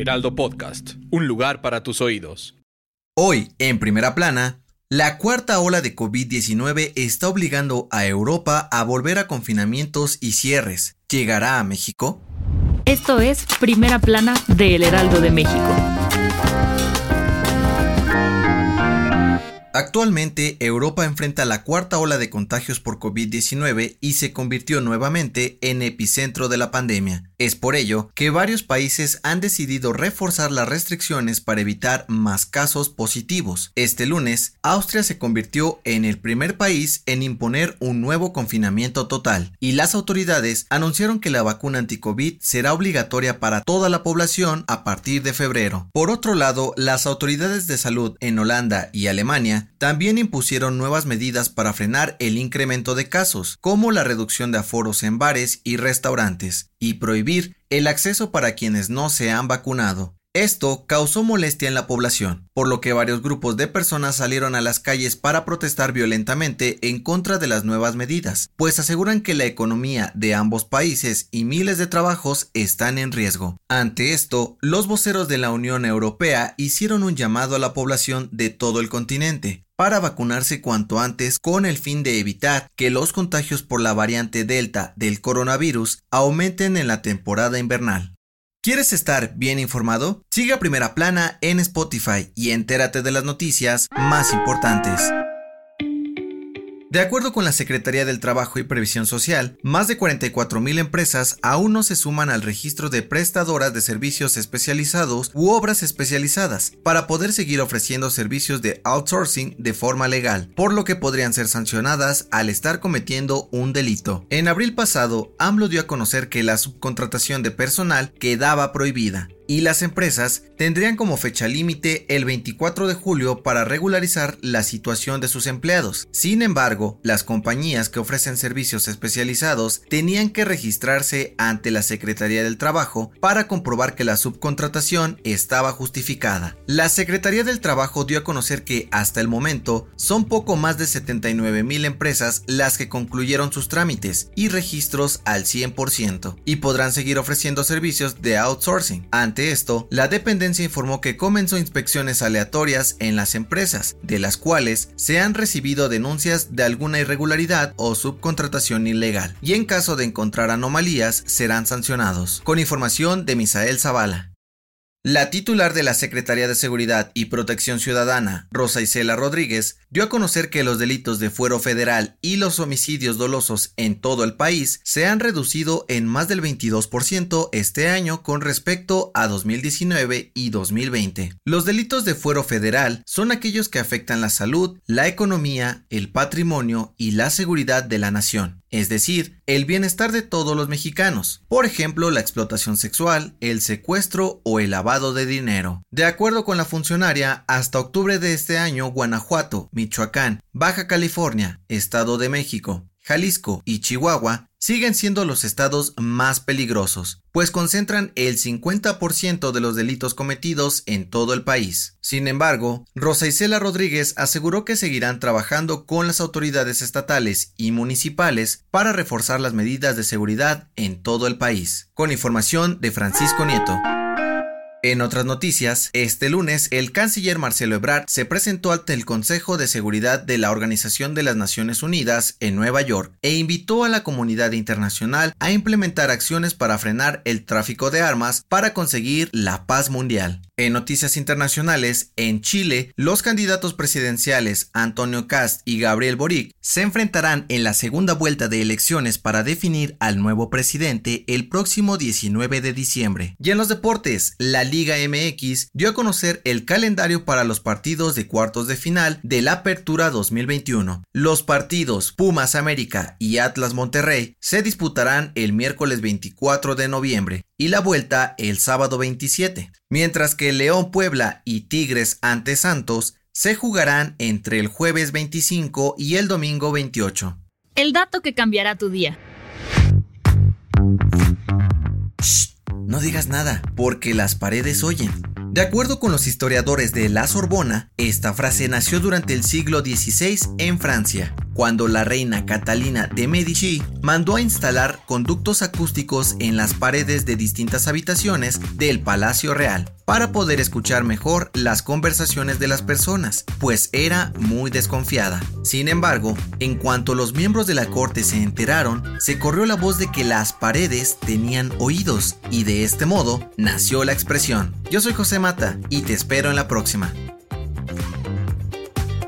Heraldo Podcast, un lugar para tus oídos. Hoy, en primera plana, la cuarta ola de COVID-19 está obligando a Europa a volver a confinamientos y cierres. ¿Llegará a México? Esto es Primera Plana de El Heraldo de México. Actualmente, Europa enfrenta la cuarta ola de contagios por COVID-19 y se convirtió nuevamente en epicentro de la pandemia. Es por ello que varios países han decidido reforzar las restricciones para evitar más casos positivos. Este lunes, Austria se convirtió en el primer país en imponer un nuevo confinamiento total, y las autoridades anunciaron que la vacuna anti-COVID será obligatoria para toda la población a partir de febrero. Por otro lado, las autoridades de salud en Holanda y Alemania también impusieron nuevas medidas para frenar el incremento de casos, como la reducción de aforos en bares y restaurantes, y prohibir el acceso para quienes no se han vacunado. Esto causó molestia en la población, por lo que varios grupos de personas salieron a las calles para protestar violentamente en contra de las nuevas medidas, pues aseguran que la economía de ambos países y miles de trabajos están en riesgo. Ante esto, los voceros de la Unión Europea hicieron un llamado a la población de todo el continente para vacunarse cuanto antes con el fin de evitar que los contagios por la variante Delta del coronavirus aumenten en la temporada invernal. ¿Quieres estar bien informado? Sigue a Primera Plana en Spotify y entérate de las noticias más importantes. De acuerdo con la Secretaría del Trabajo y Previsión Social, más de 44.000 empresas aún no se suman al registro de prestadoras de servicios especializados u obras especializadas para poder seguir ofreciendo servicios de outsourcing de forma legal, por lo que podrían ser sancionadas al estar cometiendo un delito. En abril pasado, AMLO dio a conocer que la subcontratación de personal quedaba prohibida y las empresas tendrían como fecha límite el 24 de julio para regularizar la situación de sus empleados. Sin embargo, las compañías que ofrecen servicios especializados tenían que registrarse ante la Secretaría del Trabajo para comprobar que la subcontratación estaba justificada. La Secretaría del Trabajo dio a conocer que hasta el momento son poco más de 79 mil empresas las que concluyeron sus trámites y registros al 100% y podrán seguir ofreciendo servicios de outsourcing. Esto, la dependencia informó que comenzó inspecciones aleatorias en las empresas, de las cuales se han recibido denuncias de alguna irregularidad o subcontratación ilegal, y en caso de encontrar anomalías serán sancionados. Con información de Misael Zavala. La titular de la Secretaría de Seguridad y Protección Ciudadana, Rosa Isela Rodríguez, dio a conocer que los delitos de fuero federal y los homicidios dolosos en todo el país se han reducido en más del 22% este año con respecto a 2019 y 2020. Los delitos de fuero federal son aquellos que afectan la salud, la economía, el patrimonio y la seguridad de la nación es decir, el bienestar de todos los mexicanos, por ejemplo la explotación sexual, el secuestro o el lavado de dinero. De acuerdo con la funcionaria, hasta octubre de este año Guanajuato, Michoacán, Baja California, Estado de México, Jalisco y Chihuahua siguen siendo los estados más peligrosos, pues concentran el 50% de los delitos cometidos en todo el país. Sin embargo, Rosa Isela Rodríguez aseguró que seguirán trabajando con las autoridades estatales y municipales para reforzar las medidas de seguridad en todo el país. Con información de Francisco Nieto. En otras noticias, este lunes el canciller Marcelo Ebrard se presentó ante el Consejo de Seguridad de la Organización de las Naciones Unidas en Nueva York e invitó a la comunidad internacional a implementar acciones para frenar el tráfico de armas para conseguir la paz mundial. En noticias internacionales, en Chile, los candidatos presidenciales Antonio Cast y Gabriel Boric se enfrentarán en la segunda vuelta de elecciones para definir al nuevo presidente el próximo 19 de diciembre. Y en los deportes, la Liga MX dio a conocer el calendario para los partidos de cuartos de final de la Apertura 2021. Los partidos Pumas América y Atlas Monterrey se disputarán el miércoles 24 de noviembre y la vuelta el sábado 27, mientras que León Puebla y Tigres ante Santos se jugarán entre el jueves 25 y el domingo 28. El dato que cambiará tu día. No digas nada, porque las paredes oyen. De acuerdo con los historiadores de la Sorbona, esta frase nació durante el siglo XVI en Francia, cuando la reina Catalina de Medici mandó a instalar conductos acústicos en las paredes de distintas habitaciones del Palacio Real para poder escuchar mejor las conversaciones de las personas, pues era muy desconfiada. Sin embargo, en cuanto los miembros de la corte se enteraron, se corrió la voz de que las paredes tenían oídos y de este modo nació la expresión. Yo soy José Mata y te espero en la próxima.